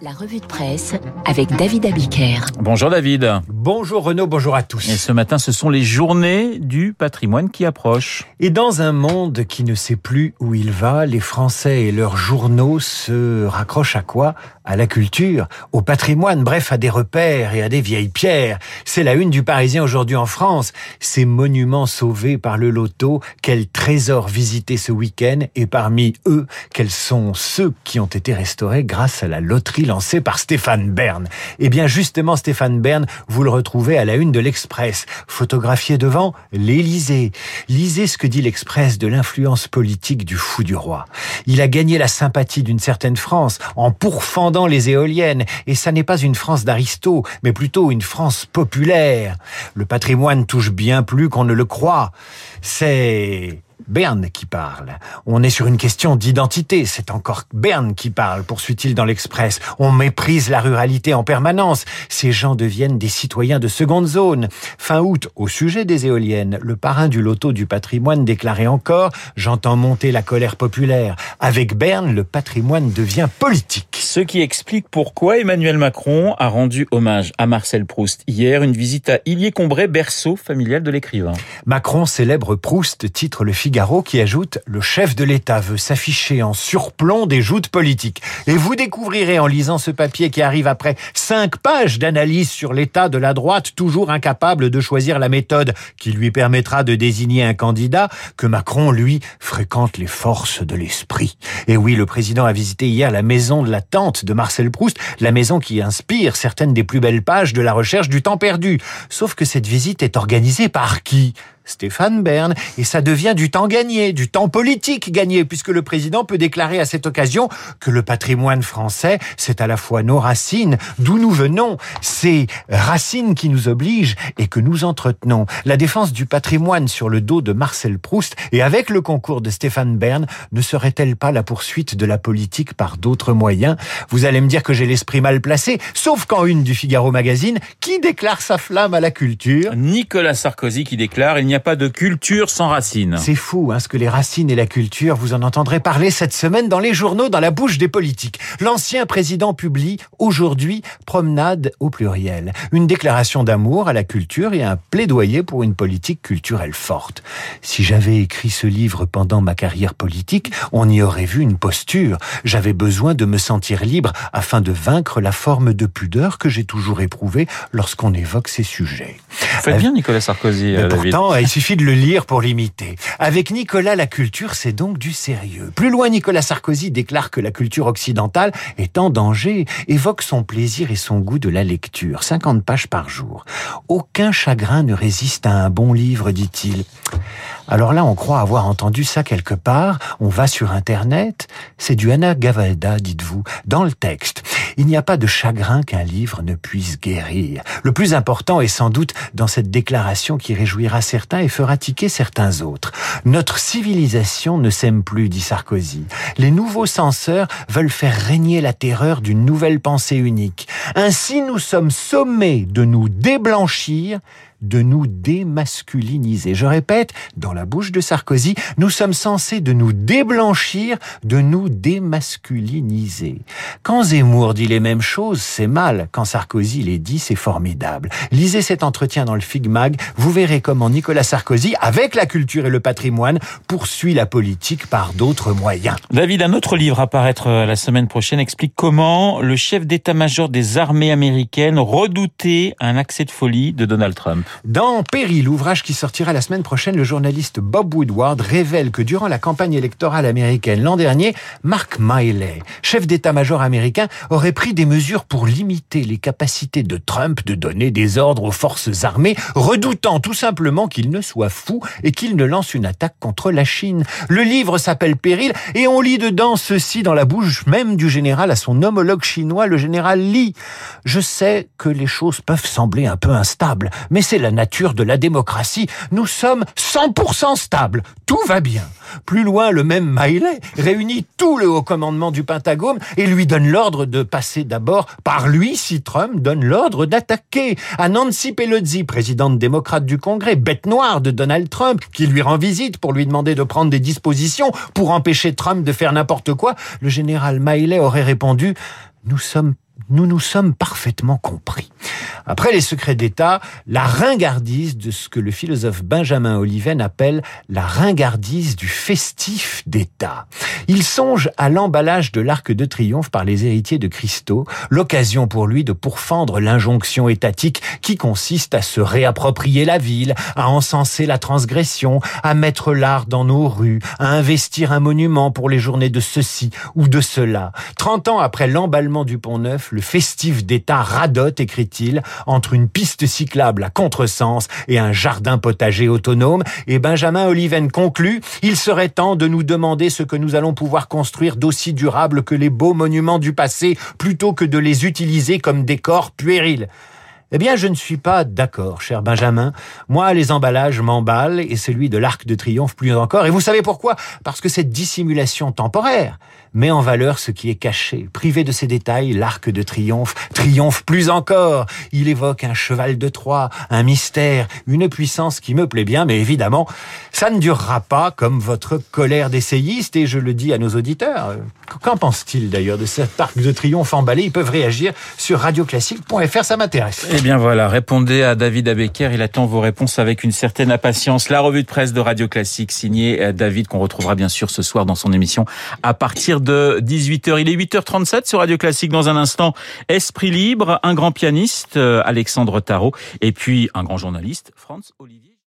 La revue de presse avec David Abiker. Bonjour David. Bonjour Renaud, bonjour à tous. Et ce matin, ce sont les journées du patrimoine qui approchent. Et dans un monde qui ne sait plus où il va, les Français et leurs journaux se raccrochent à quoi? À la culture, au patrimoine, bref, à des repères et à des vieilles pierres. C'est la une du Parisien aujourd'hui en France. Ces monuments sauvés par le loto, quels trésors visités ce week-end? Et parmi eux, quels sont ceux qui ont été restaurés grâce à la loterie lancé par Stéphane Bern. Eh bien, justement, Stéphane Bern, vous le retrouvez à la une de l'Express, photographié devant l'Élysée. Lisez ce que dit l'Express de l'influence politique du fou du roi. Il a gagné la sympathie d'une certaine France en pourfendant les éoliennes, et ça n'est pas une France d'aristo, mais plutôt une France populaire. Le patrimoine touche bien plus qu'on ne le croit. C'est Berne qui parle. On est sur une question d'identité. C'est encore Berne qui parle, poursuit-il dans l'Express. On méprise la ruralité en permanence. Ces gens deviennent des citoyens de seconde zone. Fin août, au sujet des éoliennes, le parrain du loto du patrimoine déclarait encore J'entends monter la colère populaire. Avec Berne, le patrimoine devient politique. Ce qui explique pourquoi Emmanuel Macron a rendu hommage à Marcel Proust hier, une visite à Illier-Combray, berceau familial de l'écrivain. Macron célèbre Proust, titre le Figaro qui ajoute Le chef de l'État veut s'afficher en surplomb des joutes politiques. Et vous découvrirez en lisant ce papier qui arrive après cinq pages d'analyse sur l'état de la droite, toujours incapable de choisir la méthode qui lui permettra de désigner un candidat, que Macron, lui, fréquente les forces de l'esprit. Et oui, le président a visité hier la maison de la tante de Marcel Proust, la maison qui inspire certaines des plus belles pages de la recherche du temps perdu. Sauf que cette visite est organisée par qui? Stéphane Bern, et ça devient du temps gagné, du temps politique gagné, puisque le président peut déclarer à cette occasion que le patrimoine français, c'est à la fois nos racines, d'où nous venons, ces racines qui nous obligent et que nous entretenons. La défense du patrimoine sur le dos de Marcel Proust, et avec le concours de Stéphane Bern, ne serait-elle pas la poursuite de la politique par d'autres moyens? Vous allez me dire que j'ai l'esprit mal placé, sauf qu'en une du Figaro Magazine, qui déclare sa flamme à la culture Nicolas Sarkozy qui déclare il n'y a pas de culture sans racines. C'est fou, hein, ce que les racines et la culture, vous en entendrez parler cette semaine dans les journaux, dans la bouche des politiques. L'ancien président publie aujourd'hui Promenade au pluriel, une déclaration d'amour à la culture et un plaidoyer pour une politique culturelle forte. Si j'avais écrit ce livre pendant ma carrière politique, on y aurait vu une posture. J'avais besoin de me sentir libre afin de vaincre la forme de pudeur que j'ai toujours éprouvée lorsqu'on évoque ces sujets. Faites bien Nicolas Sarkozy, Mais euh, David. Il suffit de le lire pour l'imiter. Avec Nicolas, la culture, c'est donc du sérieux. Plus loin, Nicolas Sarkozy déclare que la culture occidentale est en danger, évoque son plaisir et son goût de la lecture. 50 pages par jour. Aucun chagrin ne résiste à un bon livre, dit-il. Alors là, on croit avoir entendu ça quelque part. On va sur Internet. C'est du Anna Gavalda, dites-vous, dans le texte. Il n'y a pas de chagrin qu'un livre ne puisse guérir. Le plus important est sans doute dans cette déclaration qui réjouira certains et fera tiquer certains autres. Notre civilisation ne s'aime plus, dit Sarkozy. Les nouveaux censeurs veulent faire régner la terreur d'une nouvelle pensée unique. Ainsi, nous sommes sommés de nous déblanchir de nous démasculiniser. Je répète, dans la bouche de Sarkozy, nous sommes censés de nous déblanchir, de nous démasculiniser. Quand Zemmour dit les mêmes choses, c'est mal. Quand Sarkozy les dit, c'est formidable. Lisez cet entretien dans le Figmag, vous verrez comment Nicolas Sarkozy, avec la culture et le patrimoine, poursuit la politique par d'autres moyens. David, un autre livre à paraître euh, la semaine prochaine explique comment le chef d'état-major des armées américaines redoutait un accès de folie de Donald Trump. Dans Péril, ouvrage qui sortira la semaine prochaine, le journaliste Bob Woodward révèle que durant la campagne électorale américaine l'an dernier, Mark Miley, chef d'état-major américain, aurait pris des mesures pour limiter les capacités de Trump de donner des ordres aux forces armées, redoutant tout simplement qu'il ne soit fou et qu'il ne lance une attaque contre la Chine. Le livre s'appelle Péril et on lit dedans ceci dans la bouche même du général à son homologue chinois, le général Li. Je sais que les choses peuvent sembler un peu instables, mais c'est la nature de la démocratie. Nous sommes 100% stables. Tout va bien. Plus loin, le même Miley réunit tout le haut commandement du Pentagone et lui donne l'ordre de passer d'abord par lui si Trump donne l'ordre d'attaquer. À Nancy Pelosi, présidente démocrate du Congrès, bête noire de Donald Trump, qui lui rend visite pour lui demander de prendre des dispositions pour empêcher Trump de faire n'importe quoi, le général Miley aurait répondu nous sommes nous nous sommes parfaitement compris. Après les secrets d'État, la ringardise de ce que le philosophe Benjamin Oliven appelle la ringardise du festif d'État. Il songe à l'emballage de l'Arc de Triomphe par les héritiers de Christo, l'occasion pour lui de pourfendre l'injonction étatique qui consiste à se réapproprier la ville, à encenser la transgression, à mettre l'art dans nos rues, à investir un monument pour les journées de ceci ou de cela. Trente ans après l'emballement du Pont Neuf, le festif d'État radote, écrit-il, entre une piste cyclable à contresens et un jardin potager autonome, et Benjamin Oliven conclut, il serait temps de nous demander ce que nous allons pouvoir construire d'aussi durable que les beaux monuments du passé, plutôt que de les utiliser comme décors puérils. Eh bien, je ne suis pas d'accord, cher Benjamin. Moi, les emballages m'emballent et celui de l'Arc de Triomphe plus encore. Et vous savez pourquoi? Parce que cette dissimulation temporaire met en valeur ce qui est caché. Privé de ces détails, l'Arc de Triomphe triomphe plus encore. Il évoque un cheval de Troie, un mystère, une puissance qui me plaît bien, mais évidemment, ça ne durera pas comme votre colère d'essayiste, et je le dis à nos auditeurs. Qu'en pense-t-il d'ailleurs de cet Arc de Triomphe emballé? Ils peuvent réagir sur radioclassique.fr, ça m'intéresse. Eh bien voilà, répondez à David Abecker, il attend vos réponses avec une certaine impatience. La revue de presse de Radio Classique signée euh, David qu'on retrouvera bien sûr ce soir dans son émission à partir de 18h. Il est 8h37 sur Radio Classique dans un instant. Esprit libre, un grand pianiste, euh, Alexandre Tarot, et puis un grand journaliste, Franz Olivier.